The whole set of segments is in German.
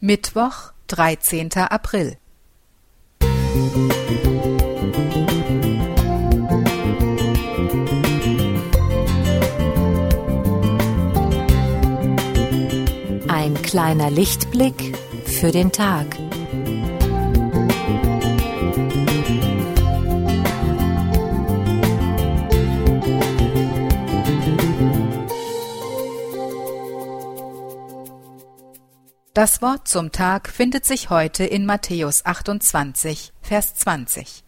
Mittwoch, dreizehnter April. Ein kleiner Lichtblick für den Tag. Das Wort zum Tag findet sich heute in Matthäus 28, Vers 20.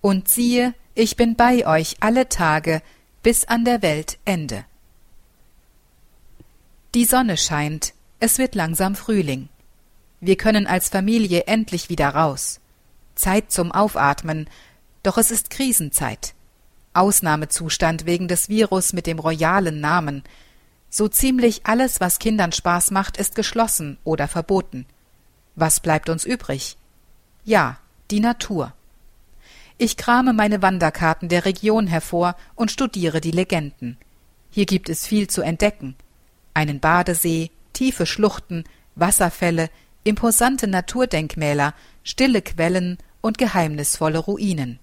Und siehe, ich bin bei euch alle Tage bis an der Welt Ende. Die Sonne scheint, es wird langsam Frühling. Wir können als Familie endlich wieder raus. Zeit zum Aufatmen, doch es ist Krisenzeit. Ausnahmezustand wegen des Virus mit dem royalen Namen, so ziemlich alles, was Kindern Spaß macht, ist geschlossen oder verboten. Was bleibt uns übrig? Ja, die Natur. Ich krame meine Wanderkarten der Region hervor und studiere die Legenden. Hier gibt es viel zu entdecken. Einen Badesee, tiefe Schluchten, Wasserfälle, imposante Naturdenkmäler, stille Quellen und geheimnisvolle Ruinen.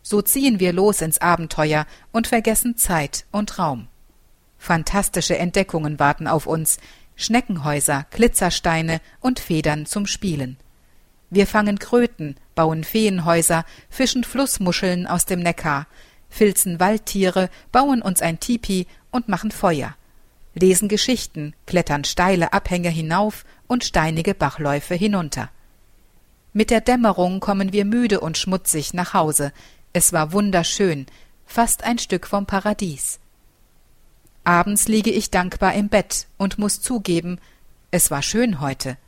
So ziehen wir los ins Abenteuer und vergessen Zeit und Raum. Fantastische Entdeckungen warten auf uns, Schneckenhäuser, Glitzersteine und Federn zum Spielen. Wir fangen Kröten, bauen Feenhäuser, fischen Flussmuscheln aus dem Neckar, filzen Waldtiere, bauen uns ein Tipi und machen Feuer, lesen Geschichten, klettern steile Abhänge hinauf und steinige Bachläufe hinunter. Mit der Dämmerung kommen wir müde und schmutzig nach Hause. Es war wunderschön, fast ein Stück vom Paradies. Abends liege ich dankbar im Bett und muss zugeben, es war schön heute.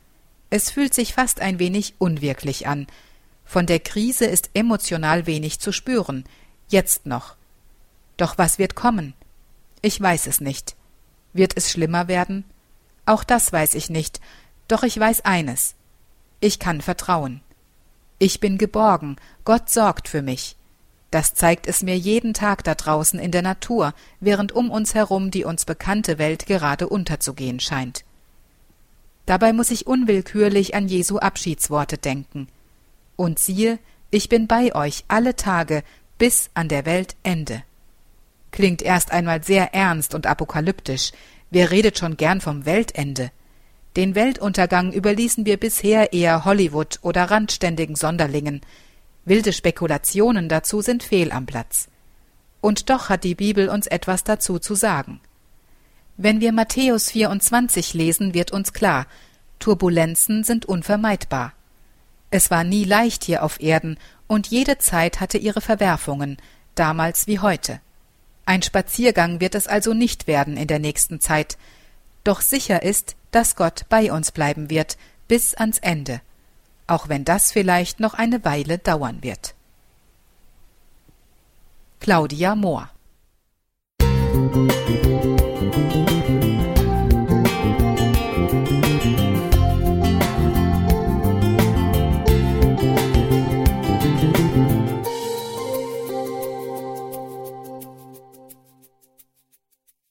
Es fühlt sich fast ein wenig unwirklich an. Von der Krise ist emotional wenig zu spüren, jetzt noch. Doch was wird kommen? Ich weiß es nicht. Wird es schlimmer werden? Auch das weiß ich nicht, doch ich weiß eines. Ich kann vertrauen. Ich bin geborgen, Gott sorgt für mich. Das zeigt es mir jeden Tag da draußen in der Natur, während um uns herum die uns bekannte Welt gerade unterzugehen scheint. Dabei muss ich unwillkürlich an Jesu Abschiedsworte denken. Und siehe, ich bin bei euch alle Tage bis an der Welt Ende. Klingt erst einmal sehr ernst und apokalyptisch. Wer redet schon gern vom Weltende? Den Weltuntergang überließen wir bisher eher Hollywood oder randständigen Sonderlingen. Wilde Spekulationen dazu sind fehl am Platz. Und doch hat die Bibel uns etwas dazu zu sagen. Wenn wir Matthäus 24 lesen, wird uns klar, Turbulenzen sind unvermeidbar. Es war nie leicht hier auf Erden, und jede Zeit hatte ihre Verwerfungen, damals wie heute. Ein Spaziergang wird es also nicht werden in der nächsten Zeit, doch sicher ist, dass Gott bei uns bleiben wird, bis ans Ende auch wenn das vielleicht noch eine Weile dauern wird. Claudia Mohr